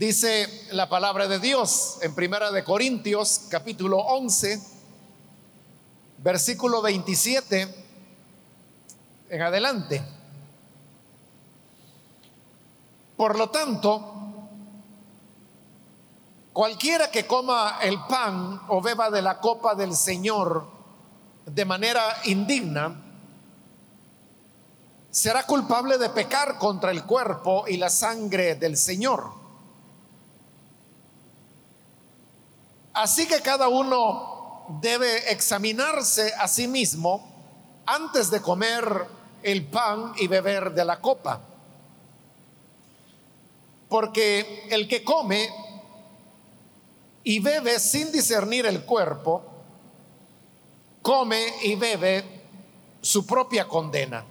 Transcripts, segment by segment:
Dice la palabra de Dios en Primera de Corintios, capítulo 11, versículo 27 en adelante. Por lo tanto, cualquiera que coma el pan o beba de la copa del Señor de manera indigna, será culpable de pecar contra el cuerpo y la sangre del Señor. Así que cada uno debe examinarse a sí mismo antes de comer el pan y beber de la copa. Porque el que come y bebe sin discernir el cuerpo, come y bebe su propia condena.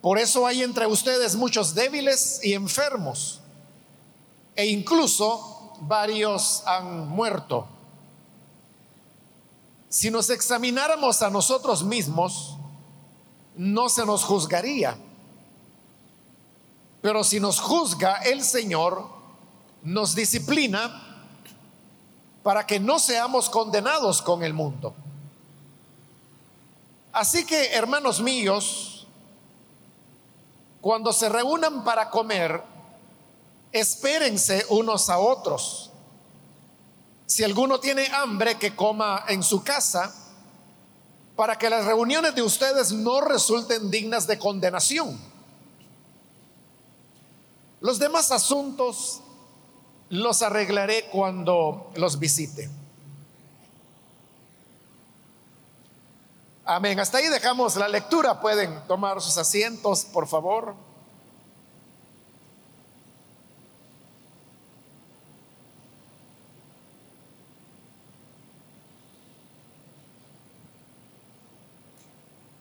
Por eso hay entre ustedes muchos débiles y enfermos, e incluso varios han muerto. Si nos examináramos a nosotros mismos, no se nos juzgaría. Pero si nos juzga el Señor, nos disciplina para que no seamos condenados con el mundo. Así que, hermanos míos, cuando se reúnan para comer, espérense unos a otros. Si alguno tiene hambre, que coma en su casa, para que las reuniones de ustedes no resulten dignas de condenación. Los demás asuntos los arreglaré cuando los visite. Amén. Hasta ahí dejamos la lectura. Pueden tomar sus asientos, por favor.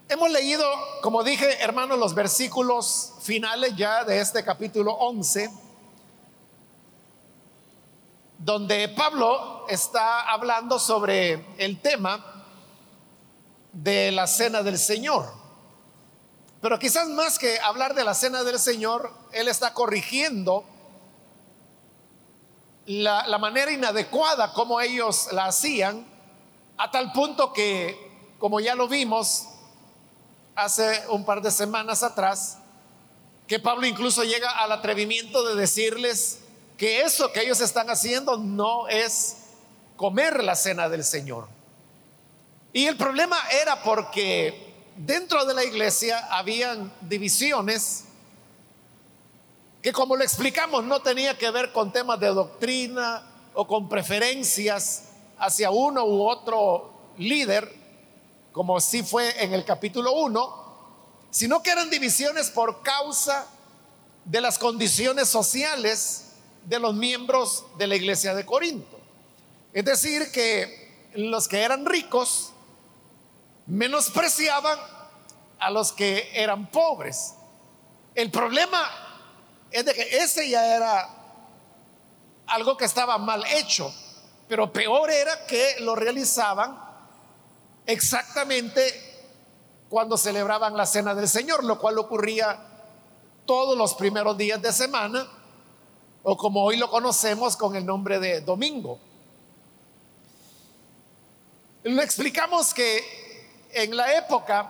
Hemos leído, como dije, hermanos, los versículos finales ya de este capítulo 11, donde Pablo está hablando sobre el tema de la cena del Señor. Pero quizás más que hablar de la cena del Señor, él está corrigiendo la, manera inadecuada como ellos la hacían, a tal punto que, como ya lo vimos, hace un par de semanas atrás, que Pablo incluso llega al atrevimiento de decirles que eso que ellos están haciendo no es comer la cena del Señor. Y el problema era porque dentro de la iglesia habían divisiones que como lo explicamos no tenía que ver con temas de doctrina o con preferencias hacia uno u otro líder, como sí fue en el capítulo 1, sino que eran divisiones por causa de las condiciones sociales de los miembros de la iglesia de Corinto. Es decir, que los que eran ricos menospreciaban a los que eran pobres. El problema es de que ese ya era algo que estaba mal hecho, pero peor era que lo realizaban exactamente cuando celebraban la cena del Señor, lo cual ocurría todos los primeros días de semana, o como hoy lo conocemos con el nombre de domingo. Lo explicamos que en la época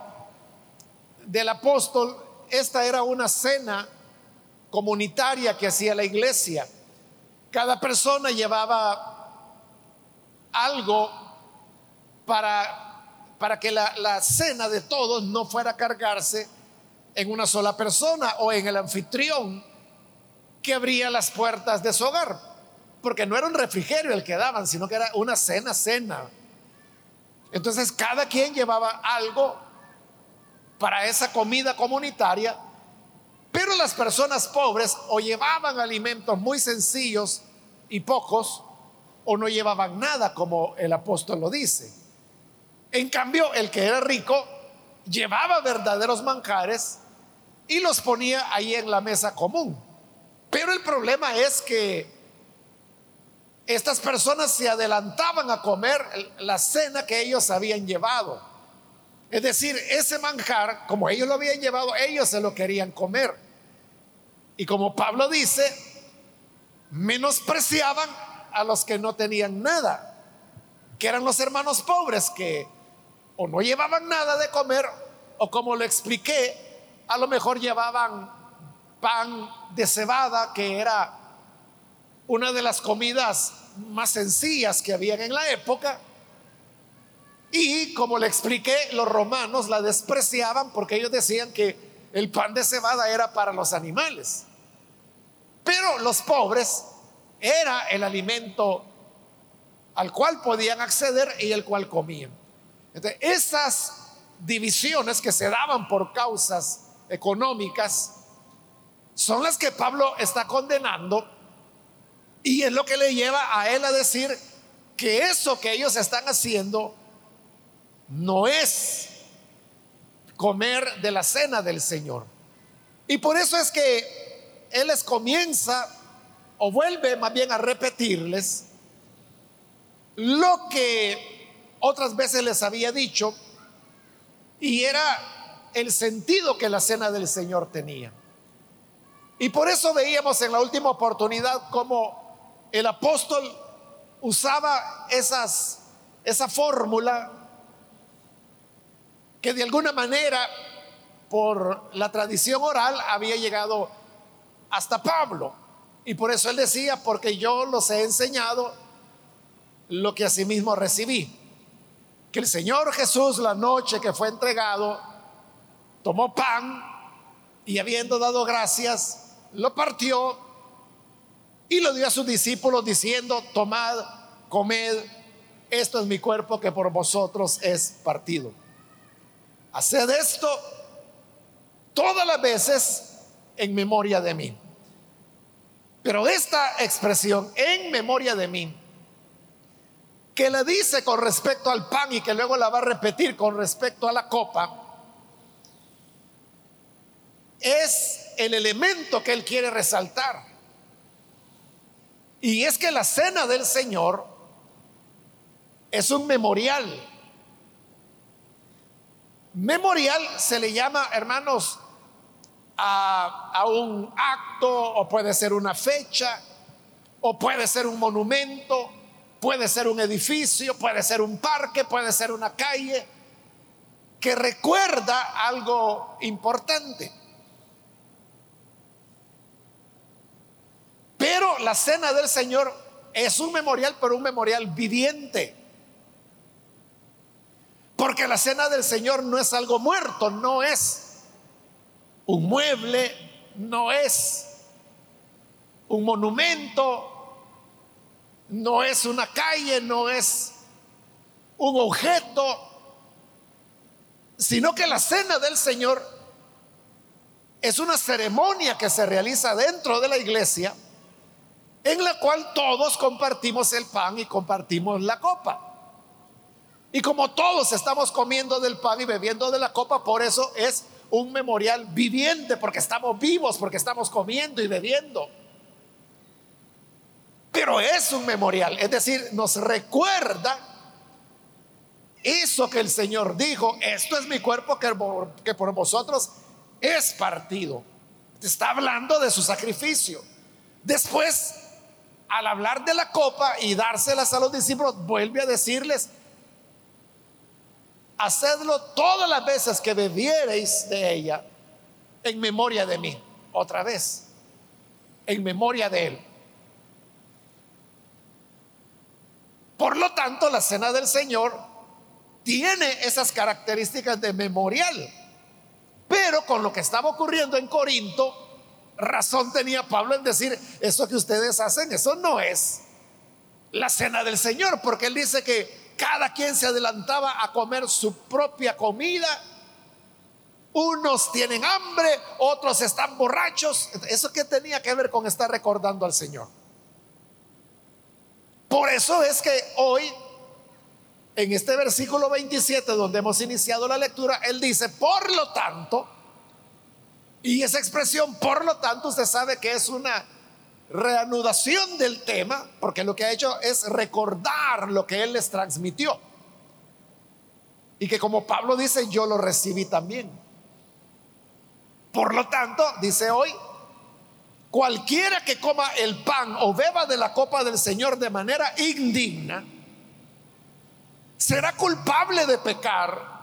del apóstol, esta era una cena comunitaria que hacía la iglesia. Cada persona llevaba algo para para que la, cena de todos no fuera a cargarse en una sola persona o en el anfitrión que abría las puertas de su hogar. Porque no era un refrigerio el que daban, sino que era una cena, cena. Entonces cada quien llevaba algo para esa comida comunitaria, pero las personas pobres o llevaban alimentos muy sencillos y pocos, o no llevaban nada, como el apóstol lo dice. En cambio, el que era rico llevaba verdaderos manjares y los ponía ahí en la mesa común. Pero el problema es que estas personas se adelantaban a comer la cena que ellos habían llevado. Es decir, ese manjar, como ellos lo habían llevado, ellos se lo querían comer. Y como Pablo dice, menospreciaban a los que no tenían nada, que eran los hermanos pobres que o no llevaban nada de comer o como lo expliqué, a lo mejor llevaban pan de cebada, que era una de las comidas más sencillas que habían en la época. Y como le expliqué, los romanos la despreciaban porque ellos decían que el pan de cebada era para los animales. Pero los pobres era el alimento al cual podían acceder y el cual comían. Esas divisiones que se daban por causas económicas son las que Pablo está condenando y es lo que le lleva a él a decir que eso que ellos están haciendo no es comer de la cena del Señor. Y por eso es que Él les comienza o vuelve más bien a repetirles lo que otras veces les había dicho y era el sentido que la cena del Señor tenía. Y por eso veíamos en la última oportunidad cómo el apóstol usaba esa fórmula que de alguna manera por la tradición oral había llegado hasta Pablo. Y por eso él decía, porque yo los he enseñado lo que asimismo recibí. El Señor Jesús la noche que fue entregado, tomó pan y habiendo dado gracias, lo partió y lo dio a sus discípulos diciendo, tomad, comed, esto es mi cuerpo que por vosotros es partido. Haced esto todas las veces en memoria de mí. Pero esta expresión, en memoria de mí, que le dice con respecto al pan y que luego la va a repetir con respecto a la copa, es el elemento que él quiere resaltar. Y es que la cena del Señor es un memorial Memorial se le llama, hermanos, a, un acto o puede ser una fecha o puede ser un monumento, puede ser un edificio, puede ser un parque, puede ser una calle que recuerda algo importante. Pero la cena del Señor es un memorial, pero un memorial viviente. Porque la cena del Señor no es algo muerto, no es un mueble, no es un monumento, no es una calle, no es un objeto, sino que la cena del Señor es una ceremonia que se realiza dentro de la iglesia en la cual todos compartimos el pan y compartimos la copa. Y como todos estamos comiendo del pan y bebiendo de la copa, por eso es un memorial viviente, porque estamos vivos, porque estamos comiendo y bebiendo. Pero es un memorial, es decir, nos recuerda eso que el Señor dijo, esto es mi cuerpo que, por vosotros es partido. Está hablando de su sacrificio. Después, al hablar de la copa y dárselas a los discípulos, vuelve a decirles, hacedlo todas las veces que bebiereis de ella en memoria de mí. Otra vez, en memoria de Él. Por lo tanto, la cena del Señor tiene esas características de memorial. Pero con lo que estaba ocurriendo en Corinto, razón tenía Pablo en decir, eso que ustedes hacen, eso no es la cena del Señor, porque él dice que cada quien se adelantaba a comer su propia comida. Unos tienen hambre, otros están borrachos. ¿Eso qué tenía que ver con estar recordando al Señor? Por eso es que hoy, en este versículo 27, donde hemos iniciado la lectura, Él dice, por lo tanto, y esa expresión, por lo tanto, usted sabe que es una reanudación del tema, porque lo que ha hecho es recordar lo que Él les transmitió. Y que como Pablo dice, yo lo recibí también. Por lo tanto, dice hoy, cualquiera que coma el pan o beba de la copa del Señor de manera indigna, será culpable de pecar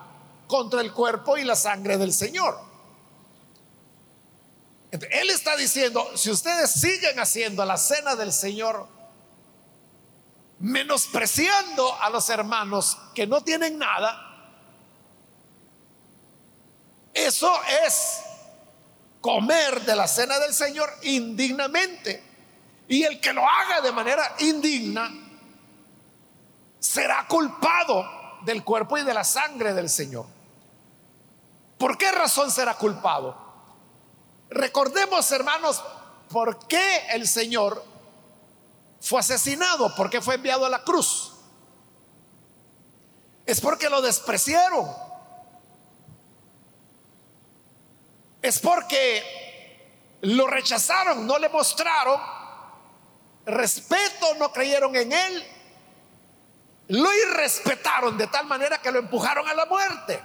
contra el cuerpo y la sangre del Señor. Él está diciendo, si ustedes siguen haciendo la cena del Señor, menospreciando a los hermanos que no tienen nada, eso es comer de la cena del Señor indignamente. Y el que lo haga de manera indigna será culpado del cuerpo y de la sangre del Señor. ¿Por qué razón será culpado? Recordemos, hermanos, por qué el Señor fue asesinado, por qué fue enviado a la cruz. Es porque lo despreciaron. Es porque lo rechazaron, no le mostraron respeto, no creyeron en él, lo irrespetaron de tal manera que lo empujaron a la muerte.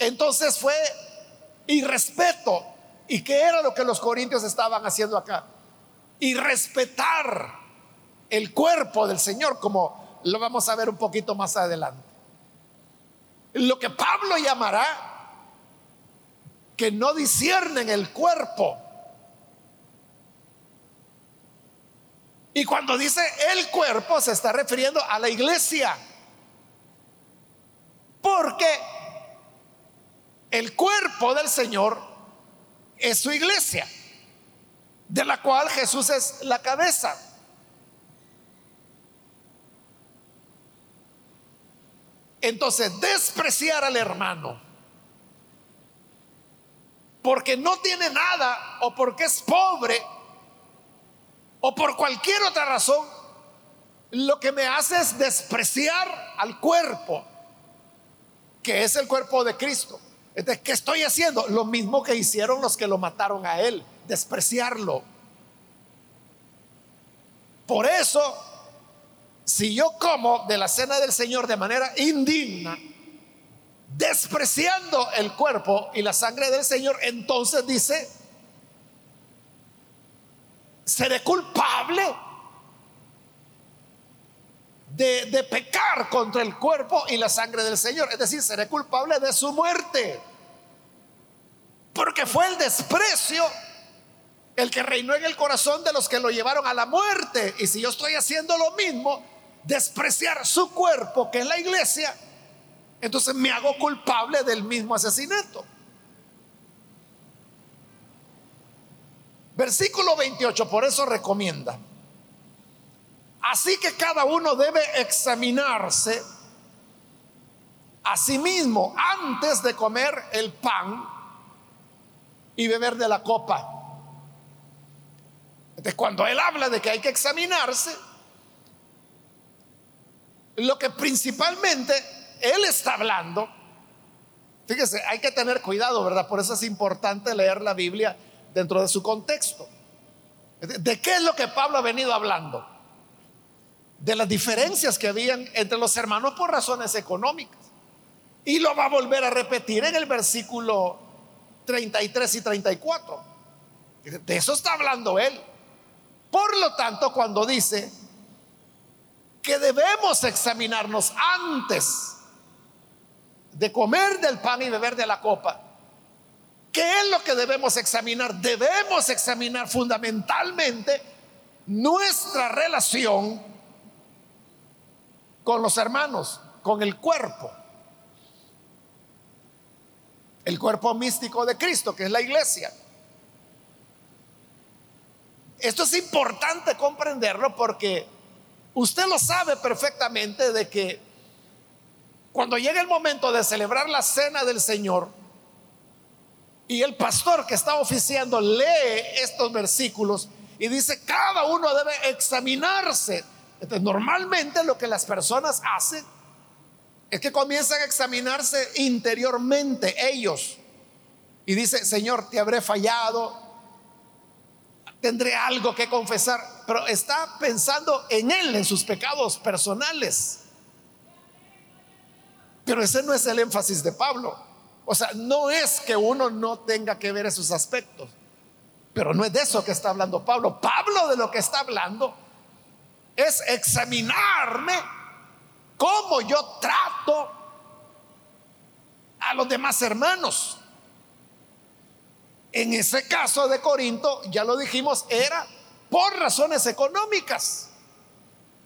Entonces fue irrespeto. ¿Y qué era lo que los corintios estaban haciendo acá? Irrespetar el cuerpo del Señor, como lo vamos a ver un poquito más adelante. Lo que Pablo llamará que no disciernen el cuerpo. Y cuando dice el cuerpo se está refiriendo a la iglesia. Porque el cuerpo del Señor es su iglesia, de la cual Jesús es la cabeza. Entonces, despreciar al hermano porque no tiene nada o porque es pobre o por cualquier otra razón, lo que me hace es despreciar al cuerpo, que es el cuerpo de Cristo. Entonces, ¿qué estoy haciendo? Lo mismo que hicieron los que lo mataron a él, despreciarlo. Por eso, si yo como de la cena del Señor de manera indigna, despreciando el cuerpo y la sangre del Señor, entonces dice, seré culpable de, pecar contra el cuerpo y la sangre del Señor. Es decir, seré culpable de su muerte. Porque fue el desprecio el que reinó en el corazón de los que lo llevaron a la muerte. Y si yo estoy haciendo lo mismo, despreciar su cuerpo, que es la iglesia, entonces me hago culpable del mismo asesinato. Versículo 28, por eso recomienda. Así que cada uno debe examinarse a sí mismo antes de comer el pan y beber de la copa. Entonces, cuando él habla de que hay que examinarse, lo que principalmente él está hablando. Fíjese, hay que tener cuidado, ¿verdad? Por eso es importante leer la Biblia dentro de su contexto. ¿De qué es lo que Pablo ha venido hablando? De las diferencias que habían entre los hermanos por razones económicas. Y lo va a volver a repetir en el versículo 33 y 34. De eso está hablando él. Por lo tanto, cuando dice que debemos examinarnos antes de comer del pan y beber de la copa, ¿qué es lo que debemos examinar? Debemos examinar fundamentalmente nuestra relación con los hermanos, con el cuerpo. El cuerpo místico de Cristo, que es la iglesia. Esto es importante comprenderlo porque usted lo sabe perfectamente de que cuando llega el momento de celebrar la cena del Señor y el pastor que está oficiando lee estos versículos y dice, cada uno debe examinarse. Normalmente lo que las personas hacen es que comienzan a examinarse interiormente ellos. Y dice, Señor, te habré fallado, tendré algo que confesar, pero está pensando en Él, en sus pecados personales. Pero ese no es el énfasis de Pablo. O sea, no es que uno no tenga que ver esos aspectos, pero no es de eso que está hablando Pablo. Pablo de lo que está hablando es examinarme cómo yo trato a los demás hermanos. En ese caso de Corinto, ya lo dijimos, era por razones económicas.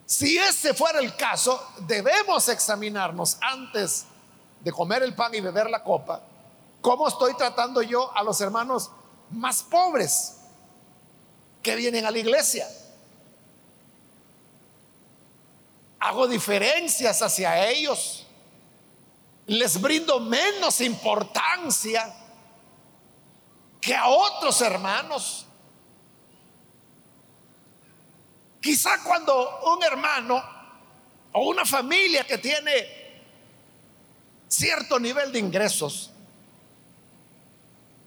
Si ese fuera el caso, debemos examinarnos antes de comer el pan y beber la copa, cómo estoy tratando yo a los hermanos más pobres que vienen a la iglesia. Hago diferencias hacia ellos. Les brindo menos importancia que a otros hermanos. Quizá cuando un hermano o una familia que tiene cierto nivel de ingresos,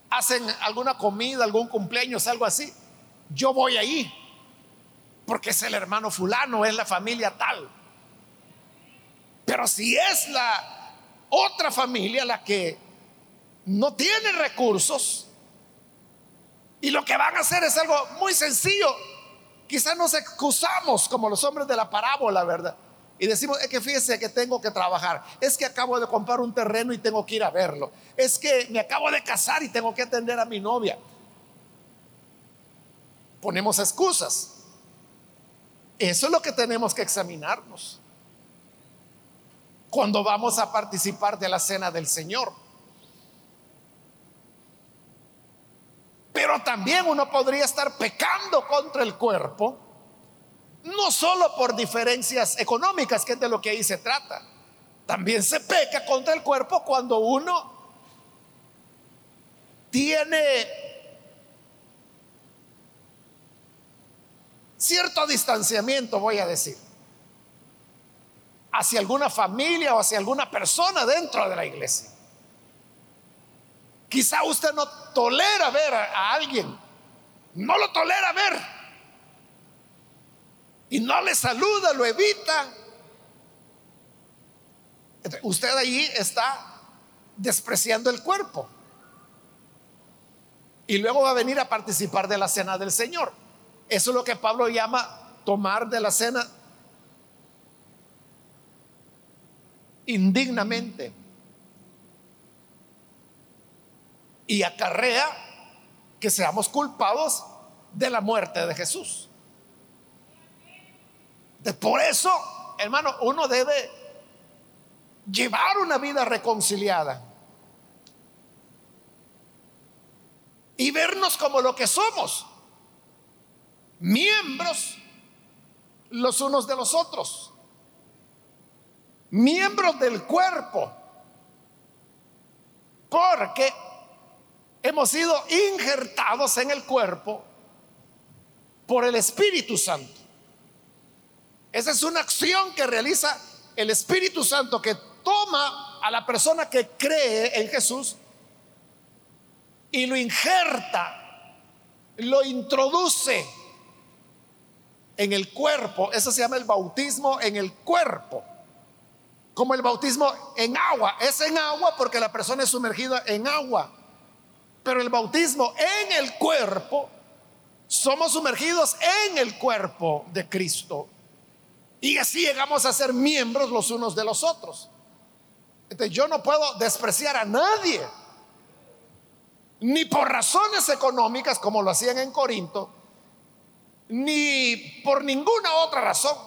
hacen alguna comida, algún cumpleaños, algo así, yo voy ahí, porque es el hermano fulano, es la familia tal. Pero si es la otra familia la que no tiene recursos y lo que van a hacer es algo muy sencillo, quizás nos excusamos como los hombres de la parábola, ¿verdad? Y decimos, es que fíjese que tengo que trabajar, es que acabo de comprar un terreno y tengo que ir a verlo, es que me acabo de casar y tengo que atender a mi novia. Ponemos excusas. Eso es lo que tenemos que examinarnos cuando vamos a participar de la cena del Señor. Pero también uno podría estar pecando contra el cuerpo no solo por diferencias económicas, que es de lo que ahí se trata. También se peca contra el cuerpo cuando uno tiene cierto distanciamiento, voy a decir, hacia alguna familia o hacia alguna persona dentro de la iglesia. Quizá usted no tolera ver a, alguien, no lo tolera ver y no le saluda, lo evita. Usted allí está despreciando el cuerpo. Y luego va a venir a participar de la cena del Señor. Eso es lo que Pablo llama tomar de la cena indignamente. Y acarrea que seamos culpados de la muerte de Jesús. Por eso, hermano, uno debe llevar una vida reconciliada y vernos como lo que somos, miembros los unos de los otros, miembros del cuerpo, porque hemos sido injertados en el cuerpo por el Espíritu Santo. Esa es una acción que realiza el Espíritu Santo que toma a la persona que cree en Jesús y lo injerta, lo introduce en el cuerpo. Eso se llama el bautismo en el cuerpo. Como el bautismo en agua. Es en agua porque la persona es sumergida en agua. Pero el bautismo en el cuerpo, somos sumergidos en el cuerpo de Cristo. Y así llegamos a ser miembros los unos de los otros. Entonces yo no puedo despreciar a nadie, ni por razones económicas como lo hacían en Corinto, ni por ninguna otra razón.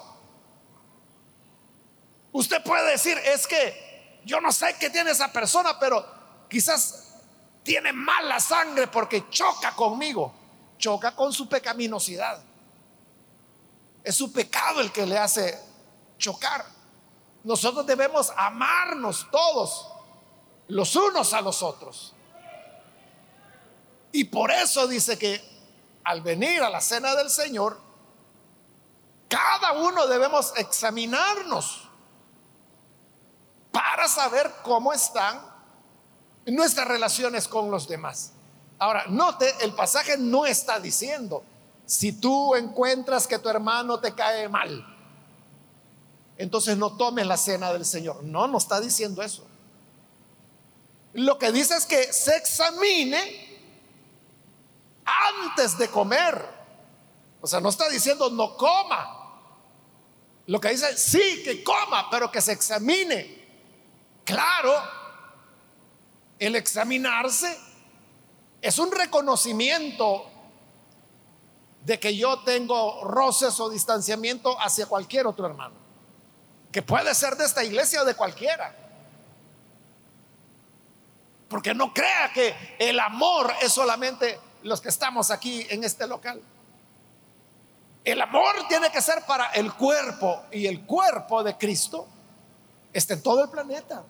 Usted puede decir, es que yo no sé qué tiene esa persona, pero quizás tiene mala sangre porque choca conmigo, choca con su pecaminosidad. Es su pecado el que le hace chocar. Nosotros debemos amarnos todos, los unos a los otros. Y por eso dice que al venir a la cena del Señor, cada uno debemos examinarnos para saber cómo están nuestras relaciones con los demás. Ahora, note, el pasaje no está diciendo, si tú encuentras que tu hermano te cae mal, entonces no tomes la cena del Señor. No, no está diciendo eso. Lo que dice es que se examine antes de comer. O sea, no está diciendo no coma. Lo que dice, sí, que coma, pero que se examine. Claro, el examinarse es un reconocimiento de que yo tengo roces o distanciamiento hacia cualquier otro hermano, que puede ser de esta iglesia o de cualquiera. Porque no crea que el amor es solamente los que estamos aquí en este local. El amor tiene que ser para el cuerpo y el cuerpo de Cristo está en todo el planeta.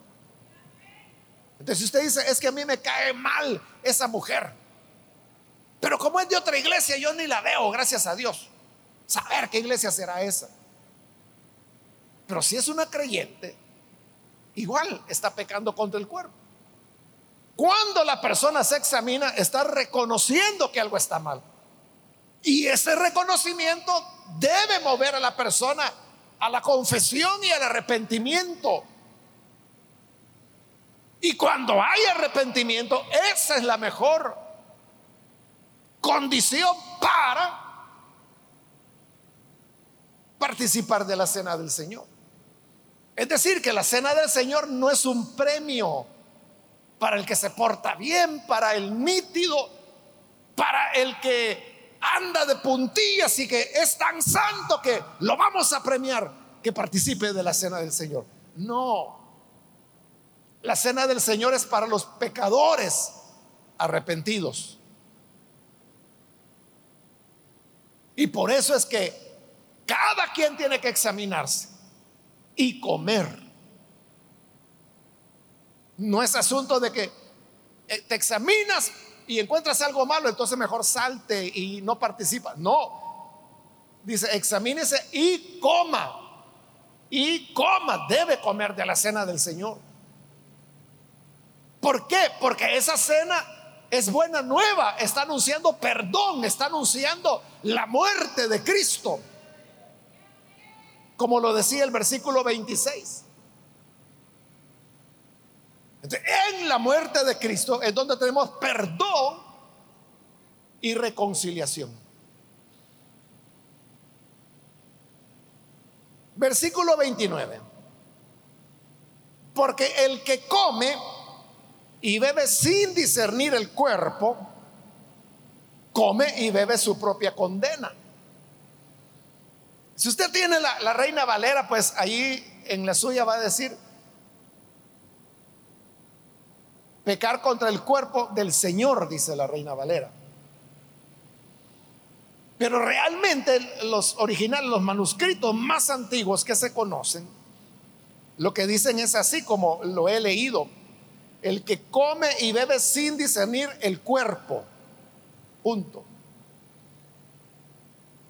Entonces si usted dice, es que a mí me cae mal esa mujer, pero como es de otra iglesia, yo ni la veo, gracias a Dios. Saber qué iglesia será esa. Pero si es una creyente, igual está pecando contra el cuerpo. Cuando la persona se examina, está reconociendo que algo está mal. Y ese reconocimiento debe mover a la persona a la confesión y al arrepentimiento. Y cuando hay arrepentimiento, esa es la mejor condición para participar de la cena del Señor. Es decir, que la cena del Señor no es un premio para el que se porta bien, para el nítido, para el que anda de puntillas y que es tan santo que lo vamos a premiar que participe de la cena del Señor. No. La cena del Señor es para los pecadores arrepentidos. Y por eso es que cada quien tiene que examinarse y comer. No es asunto de que eh, te examinas y encuentras algo malo, entonces mejor salte y no participa. No. Dice, examínese y coma. Y coma, debe comer de la cena del Señor. ¿Por qué? Porque esa cena es buena nueva, está anunciando perdón, está anunciando la muerte de Cristo. Como lo decía el versículo 26 en la muerte de Cristo es donde tenemos perdón y reconciliación. Versículo 29. Porque el que come y bebe sin discernir el cuerpo, come y bebe su propia condena. Si usted tiene la, la reina Valera, pues ahí en la suya va a decir, Pecar contra el cuerpo del Señor, dice la reina Valera. Pero realmente los originales, los manuscritos más antiguos que se conocen, lo que dicen es así como lo he leído. El que come y bebe sin discernir el cuerpo. Punto.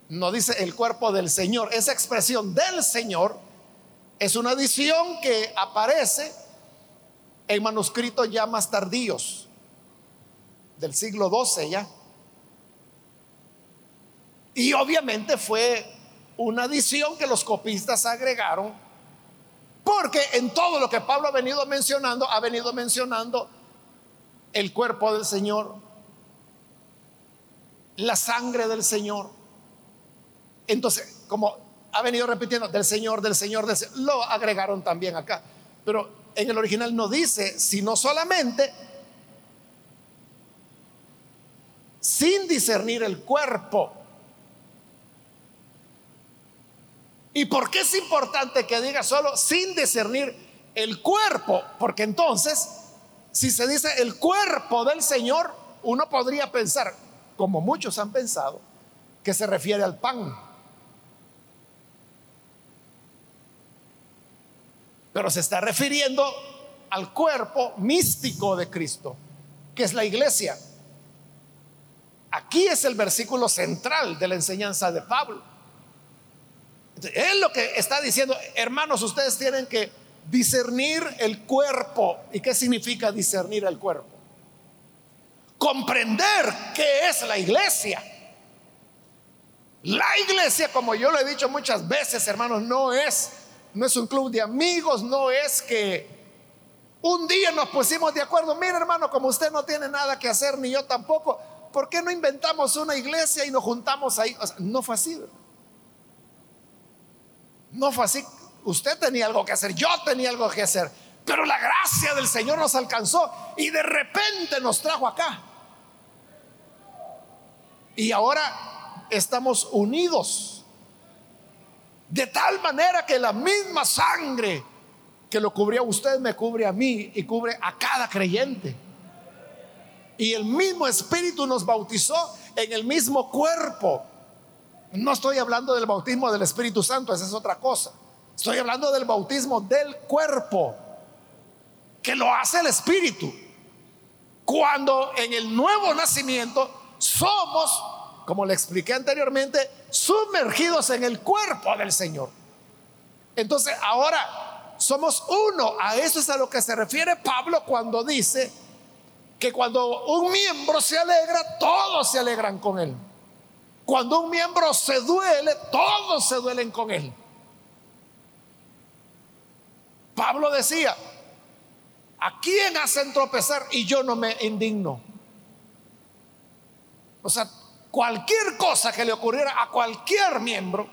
No dice el cuerpo del Señor. Esa expresión del Señor es una adición que aparece en manuscritos ya más tardíos, del siglo XII ya. Y obviamente fue una adición que los copistas agregaron, porque en todo lo que Pablo ha venido mencionando, ha venido mencionando el cuerpo del Señor, la sangre del Señor. Entonces, como ha venido repitiendo del Señor, del Señor, del Señor, lo agregaron también acá. Pero en el original no dice, sino solamente sin discernir el cuerpo. ¿Y por qué es importante que diga solo sin discernir el cuerpo? Porque entonces, si se dice el cuerpo del Señor, uno podría pensar, como muchos han pensado, que se refiere al pan. pero se está refiriendo al cuerpo místico de Cristo, que es la iglesia. Aquí es el versículo central de la enseñanza de Pablo. Él lo que está diciendo, hermanos, ustedes tienen que discernir el cuerpo. ¿Y qué significa discernir el cuerpo? Comprender qué es la iglesia. La iglesia, como yo lo he dicho muchas veces, hermanos, no es no es un club de amigos, no es que Un día nos pusimos de acuerdo, mire hermano, como usted no tiene nada que hacer, ni yo tampoco, ¿por qué no inventamos una iglesia y nos juntamos ahí? no fue así. No fue así. Usted tenía algo que hacer, yo tenía algo que hacer. Pero la gracia del Señor nos alcanzó y de repente nos trajo acá. Y ahora estamos unidos. De tal manera que la misma sangre que lo cubría a usted me cubre a mí y cubre a cada creyente. Y el mismo Espíritu nos bautizó en el mismo cuerpo. No estoy hablando del bautismo del Espíritu Santo, esa es otra cosa. Estoy hablando del bautismo del cuerpo, que lo hace el Espíritu. Cuando en el nuevo nacimiento somos, como le expliqué anteriormente, sumergidos en el cuerpo del Señor. Entonces ahora somos uno. A eso es a lo que se refiere Pablo cuando dice que cuando un miembro se alegra, todos se alegran con él. Cuando un miembro se duele, todos se duelen con él. Pablo decía, ¿a quién hacen tropezar y yo no me indigno? O sea, cualquier cosa que le ocurriera a cualquier miembro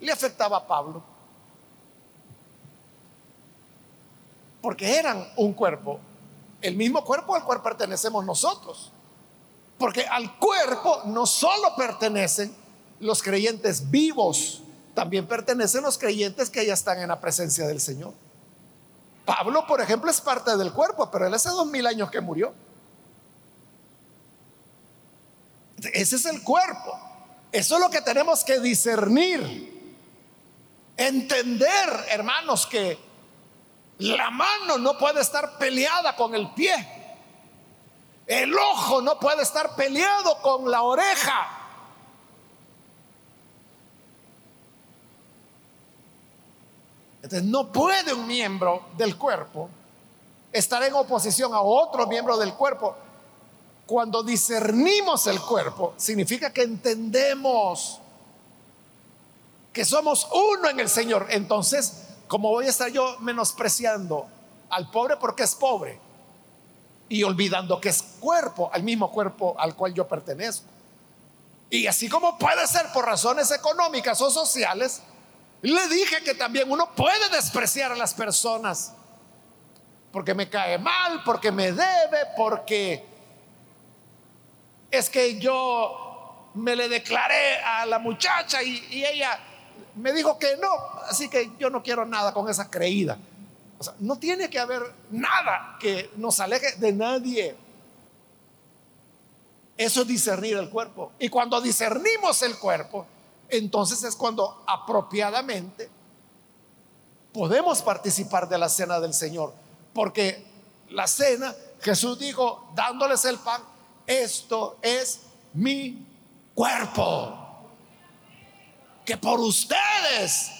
le afectaba a Pablo. Porque eran un cuerpo el mismo cuerpo al cual pertenecemos nosotros. Porque al cuerpo no solo pertenecen los creyentes vivos, también pertenecen los creyentes que ya están en la presencia del Señor. Pablo, por ejemplo, es parte del cuerpo, pero él hace dos mil años que murió. Ese es el cuerpo. Eso es lo que tenemos que discernir. Entender, hermanos, que la mano no puede estar peleada con el pie. El ojo no puede estar peleado con la oreja. Entonces no puede un miembro del cuerpo estar en oposición a otro miembro del cuerpo. Cuando discernimos el cuerpo, significa que entendemos que somos uno en el Señor. Entonces como voy a estar yo menospreciando al pobre porque es pobre y olvidando que es cuerpo, al mismo cuerpo al cual yo pertenezco? Y así como puede ser por razones económicas o sociales, le dije que también uno puede despreciar a las personas porque me cae mal, porque me debe, porque es que yo me le declaré a la muchacha y, y ella me dijo que no, así que yo no quiero nada con esa creída. No tiene que haber nada que nos aleje de nadie. Eso es discernir el cuerpo. Y cuando discernimos el cuerpo, entonces es cuando apropiadamente podemos participar de la cena del Señor. Porque la cena, Jesús dijo, dándoles el pan, esto es mi cuerpo que por ustedes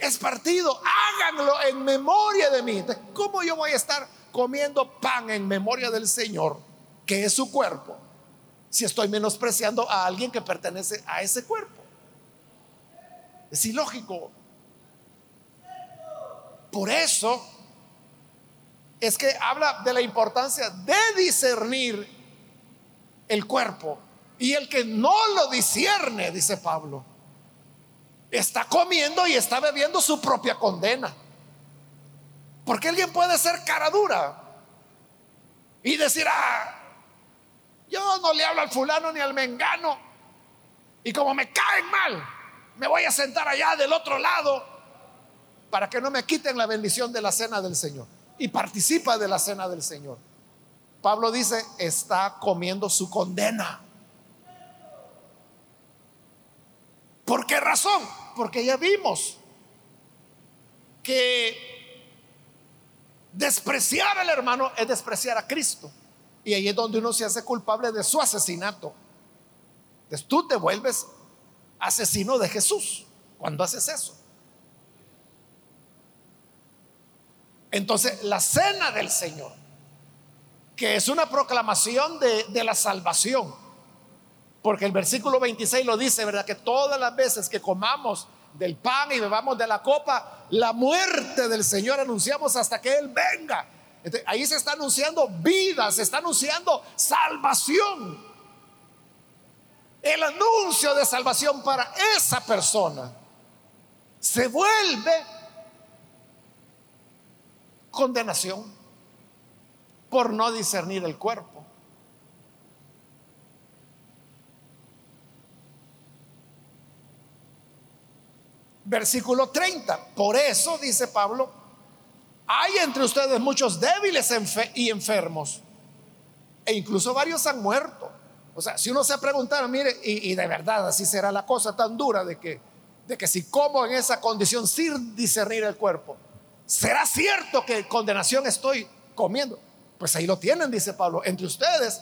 es partido, háganlo en memoria de mí. ¿Cómo yo voy a estar comiendo pan en memoria del Señor, que es su cuerpo, si estoy menospreciando a alguien que pertenece a ese cuerpo? Es ilógico. Por eso es que habla de la importancia de discernir el cuerpo. Y el que no lo discierne, dice Pablo, está comiendo y está bebiendo su propia condena. Porque alguien puede ser cara dura y decir, ah, yo no le hablo al fulano ni al mengano. Y como me caen mal, me voy a sentar allá del otro lado para que no me quiten la bendición de la cena del Señor. Y participa de la cena del Señor. Pablo dice, está comiendo su condena. ¿Por qué razón? Porque ya vimos que despreciar al hermano es despreciar a Cristo. Y ahí es donde uno se hace culpable de su asesinato. Entonces tú te vuelves asesino de Jesús cuando haces eso. Entonces la cena del Señor, que es una proclamación de, de la salvación, porque el versículo 26 lo dice, ¿verdad? Que todas las veces que comamos del pan y bebamos de la copa, la muerte del Señor anunciamos hasta que Él venga. ahí se está anunciando vida, se está anunciando salvación. El anuncio de salvación para esa persona se vuelve condenación por no discernir el cuerpo. Versículo 30. Por eso, dice Pablo, hay entre ustedes muchos débiles y enfermos, e incluso varios han muerto. O sea, si uno se preguntara, mire, y, de verdad así será la cosa tan dura de que, de que si como en esa condición sin discernir el cuerpo, ¿será cierto que condenación estoy comiendo? Pues ahí lo tienen, dice Pablo. Entre ustedes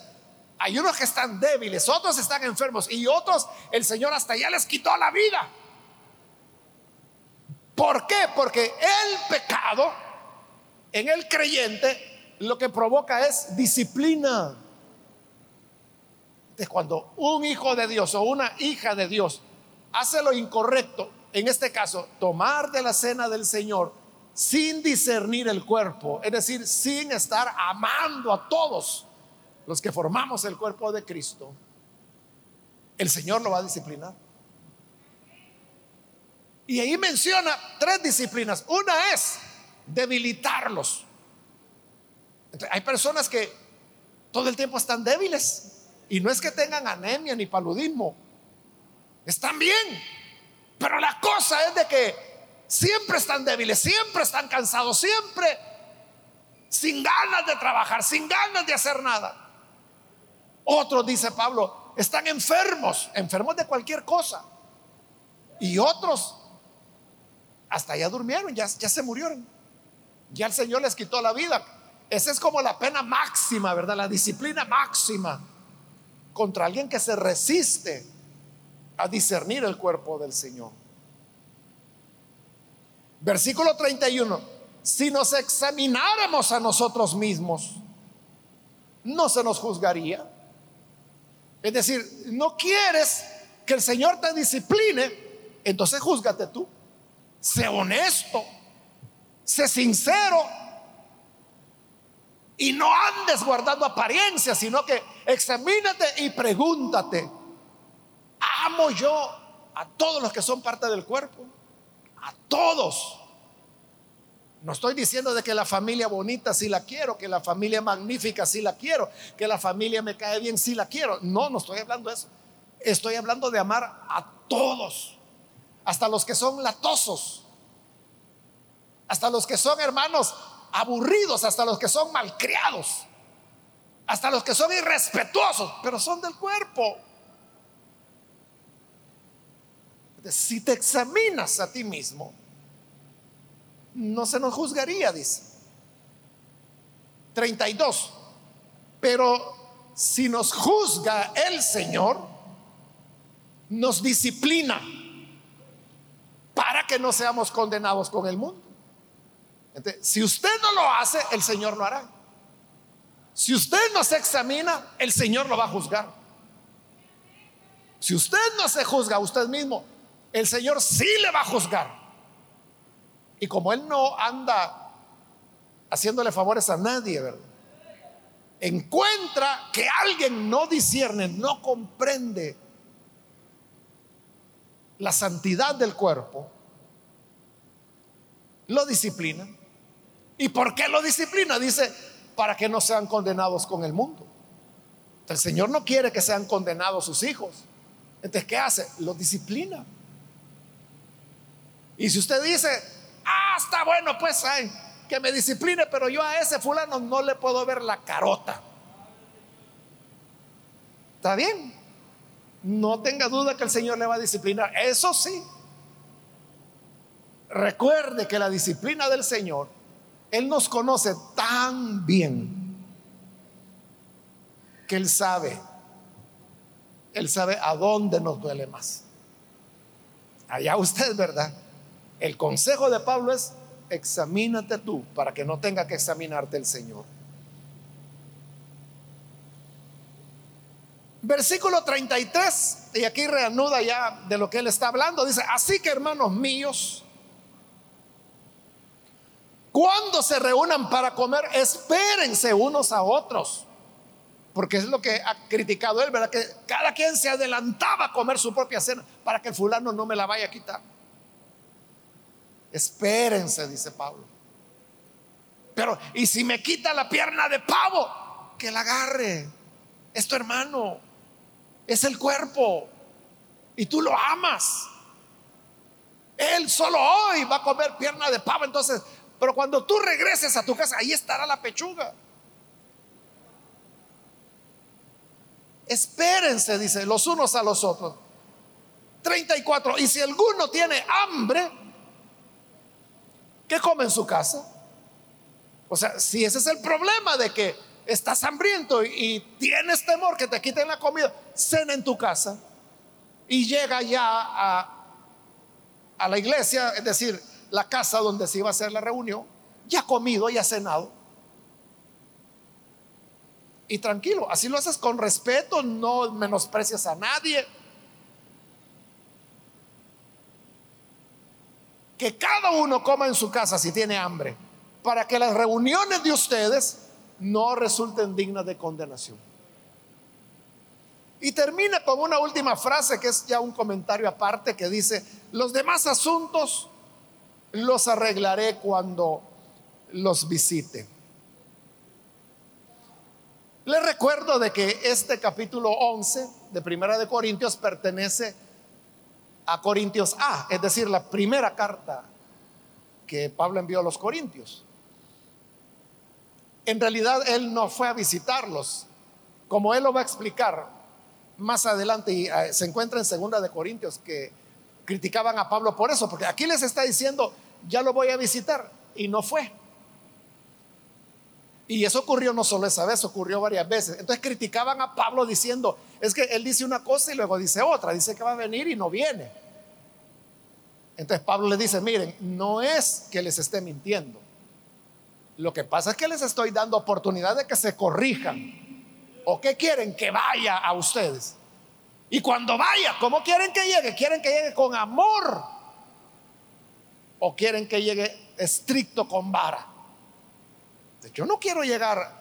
hay unos que están débiles, otros están enfermos y otros el Señor hasta ya les quitó la vida. ¿Por qué? Porque el pecado en el creyente lo que provoca es disciplina. Entonces, cuando un hijo de Dios o una hija de Dios hace lo incorrecto, en este caso, tomar de la cena del Señor sin discernir el cuerpo, es decir, sin estar amando a todos los que formamos el cuerpo de Cristo, el Señor lo va a disciplinar. Y ahí menciona tres disciplinas. Una es debilitarlos. hay personas que todo el tiempo están débiles y no es que tengan anemia ni paludismo, están bien, pero la cosa es de que siempre están débiles, siempre están cansados, siempre sin ganas de trabajar, sin ganas de hacer nada. Otros, dice Pablo, están enfermos, enfermos de cualquier cosa. Y otros hasta ya durmieron, ya, ya se murieron. Ya el Señor les quitó la vida. Esa es como la pena máxima, ¿verdad? La disciplina máxima contra alguien que se resiste a discernir el cuerpo del Señor. Versículo 31. Si nos examináramos a nosotros mismos, no se nos juzgaría. Es decir, no quieres que el Señor te discipline, entonces júzgate tú. Sé honesto sé sincero y no andes guardando apariencias, sino que examínate y pregúntate, ¿amo yo a todos los que son parte del cuerpo? A todos. No estoy diciendo de que la familia bonita sí la quiero, que la familia magnífica sí la quiero, que la familia me cae bien sí la quiero. No, no estoy hablando de eso. Estoy hablando de amar a todos, hasta los que son latosos hasta los que son hermanos aburridos, hasta los que son malcriados, hasta los que son irrespetuosos, pero son del cuerpo. Si te examinas a ti mismo, no se nos juzgaría, dice. 32. Pero si nos juzga el Señor, nos disciplina para que no seamos condenados con el mundo si usted no lo hace, el Señor lo hará. Si usted no se examina, el Señor lo va a juzgar. Si usted no se juzga usted mismo, el Señor sí le va a juzgar. Y como Él no anda haciéndole favores a nadie, ¿verdad? Encuentra que alguien no discierne, no comprende la santidad del cuerpo, lo disciplina ¿Y por qué lo disciplina? Dice, para que no sean condenados con el mundo. El Señor no quiere que sean condenados sus hijos. Entonces, ¿qué hace? Lo disciplina. Y si usted dice, ah, está bueno, pues que me discipline, pero yo a ese fulano no le puedo ver la carota. ¿Está bien? No tenga duda que el Señor le va a disciplinar. Eso sí. Recuerde que la disciplina del Señor él nos conoce tan bien que Él sabe, Él sabe a dónde nos duele más. Allá usted, ¿verdad? El consejo de Pablo es, examínate tú para que no tenga que examinarte el Señor. Versículo 33, y aquí reanuda ya de lo que él está hablando, dice, así que hermanos míos, cuando se reúnan para comer, espérense unos a otros. Porque es lo que ha criticado él, ¿verdad? Que cada quien se adelantaba a comer su propia cena para que el fulano no me la vaya a quitar. Espérense, dice Pablo. Pero, ¿y si me quita la pierna de pavo? Que la agarre. Es tu hermano. Es el cuerpo. Y tú lo amas. Él solo hoy va a comer pierna de pavo. Entonces, pero cuando tú regreses a tu casa, ahí estará la pechuga. Espérense, dice, los unos a los otros. 34. Y si alguno tiene hambre, ¿qué come en su casa? O sea, si ese es el problema de que estás hambriento y, tienes temor que te quiten la comida, cena en tu casa y llega ya a, a la iglesia, es decir, la casa donde se iba a hacer la reunión, ya comido, ya cenado y tranquilo. Así lo haces con respeto, no menosprecias a nadie. Que cada uno coma en su casa si tiene hambre, para que las reuniones de ustedes no resulten dignas de condenación. Y termina con una última frase que es ya un comentario aparte que dice, los demás asuntos los arreglaré cuando los visite. Les recuerdo de que este capítulo 11 de Primera de Corintios pertenece a Corintios A, es decir, la primera carta que Pablo envió a los Corintios. En realidad él no fue a visitarlos, como él lo va a explicar más adelante y eh, se encuentra en Segunda de Corintios que criticaban a Pablo por eso, porque aquí les está diciendo, ya lo voy a visitar y no fue. Y eso ocurrió no solo esa vez, ocurrió varias veces. Entonces criticaban a Pablo diciendo, es que él dice una cosa y luego dice otra, dice que va a venir y no viene. Entonces Pablo le dice, miren, no es que les esté mintiendo. Lo que pasa es que les estoy dando oportunidad de que se corrijan. ¿O qué quieren? Que vaya a ustedes. Y cuando vaya, ¿cómo quieren que llegue? ¿Quieren que llegue con amor? ¿O quieren que llegue estricto con vara? Yo no quiero llegar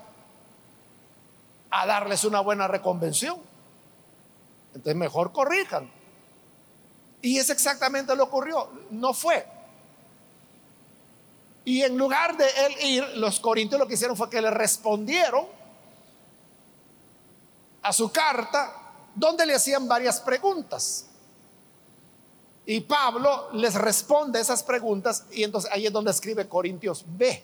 a darles una buena reconvención. Entonces mejor corrijan. Y es exactamente lo que ocurrió. No fue. Y en lugar de él ir, los corintios lo que hicieron fue que le respondieron a su carta donde le hacían varias preguntas. Y Pablo les responde esas preguntas y entonces ahí es donde escribe Corintios B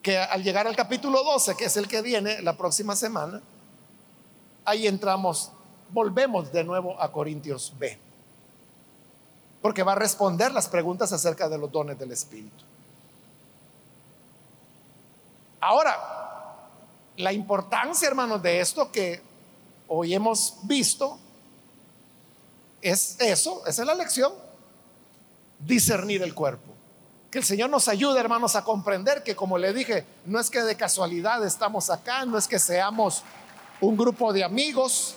que al llegar al capítulo 12, que es el que viene la próxima semana, ahí entramos, volvemos de nuevo a Corintios B, porque va a responder las preguntas acerca de los dones del Espíritu. Ahora, la importancia, hermanos, de esto que hoy hemos visto es eso, esa es la lección, discernir el cuerpo. Que el Señor nos ayude, hermanos, a comprender que, como le dije, no es que de casualidad estamos acá, no es que seamos un grupo de amigos,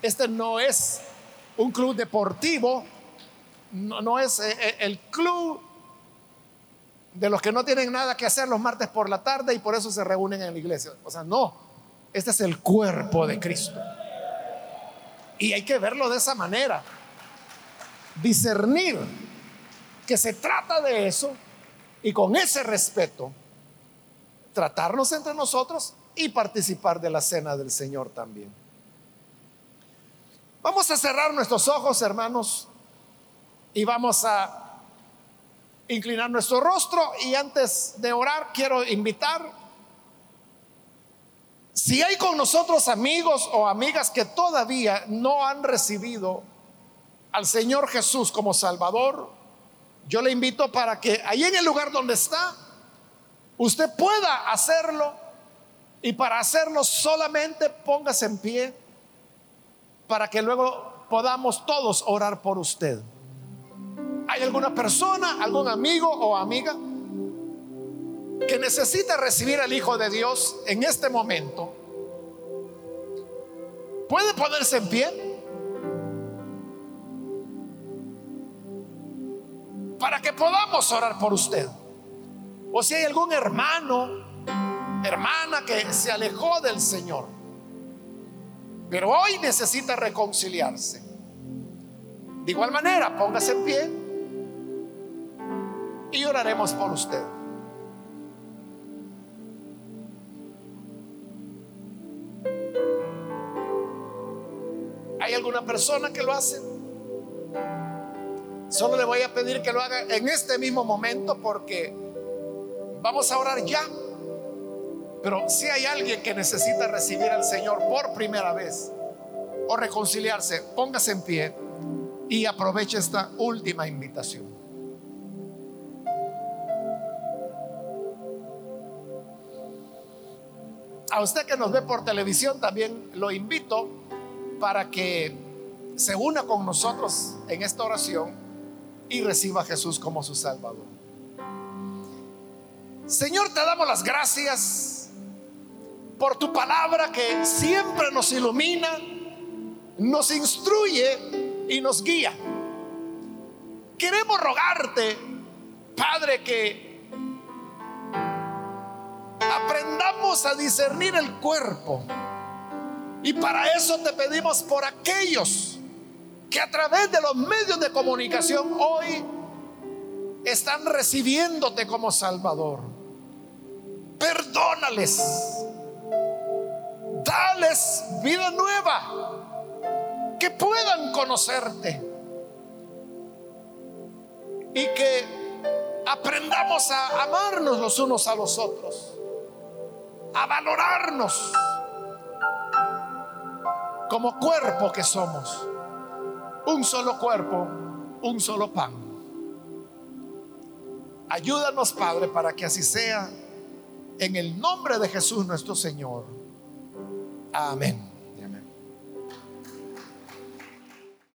este no es un club deportivo, no, es eh, eh, el club de los que no tienen nada que hacer los martes por la tarde y por eso se reúnen en la iglesia. O sea, no, este es el cuerpo de Cristo. Y hay que verlo de esa manera. Discernir que se trata de eso y con ese respeto tratarnos entre nosotros y participar de la cena del Señor también. Vamos a cerrar nuestros ojos, hermanos, y vamos a inclinar nuestro rostro y antes de orar quiero invitar, si hay con nosotros amigos o amigas que todavía no han recibido al Señor Jesús como Salvador, yo le invito para que ahí en el lugar donde está, usted pueda hacerlo y para hacerlo solamente póngase en pie para que luego podamos todos orar por usted. ¿Hay alguna persona, algún amigo o amiga que necesita recibir al Hijo de Dios en este momento? ¿Puede ponerse en pie? para que podamos orar por usted. O si hay algún hermano, hermana que se alejó del Señor, pero hoy necesita reconciliarse. De igual manera, póngase en pie y oraremos por usted. ¿Hay alguna persona que lo hace? Solo le voy a pedir que lo haga en este mismo momento porque vamos a orar ya. Pero si hay alguien que necesita recibir al Señor por primera vez o reconciliarse, póngase en pie y aproveche esta última invitación. A usted que nos ve por televisión también lo invito para que se una con nosotros en esta oración y reciba a Jesús como su Salvador. Señor, te damos las gracias por tu palabra que siempre nos ilumina, nos instruye y nos guía. Queremos rogarte, Padre, que aprendamos a discernir el cuerpo y para eso te pedimos por aquellos que a través de los medios de comunicación hoy están recibiéndote como Salvador. Perdónales. Dales vida nueva. Que puedan conocerte. Y que aprendamos a amarnos los unos a los otros. A valorarnos como cuerpo que somos. Un solo cuerpo, un solo pan. Ayúdanos, Padre, para que así sea. En el nombre de Jesús nuestro Señor. Amén.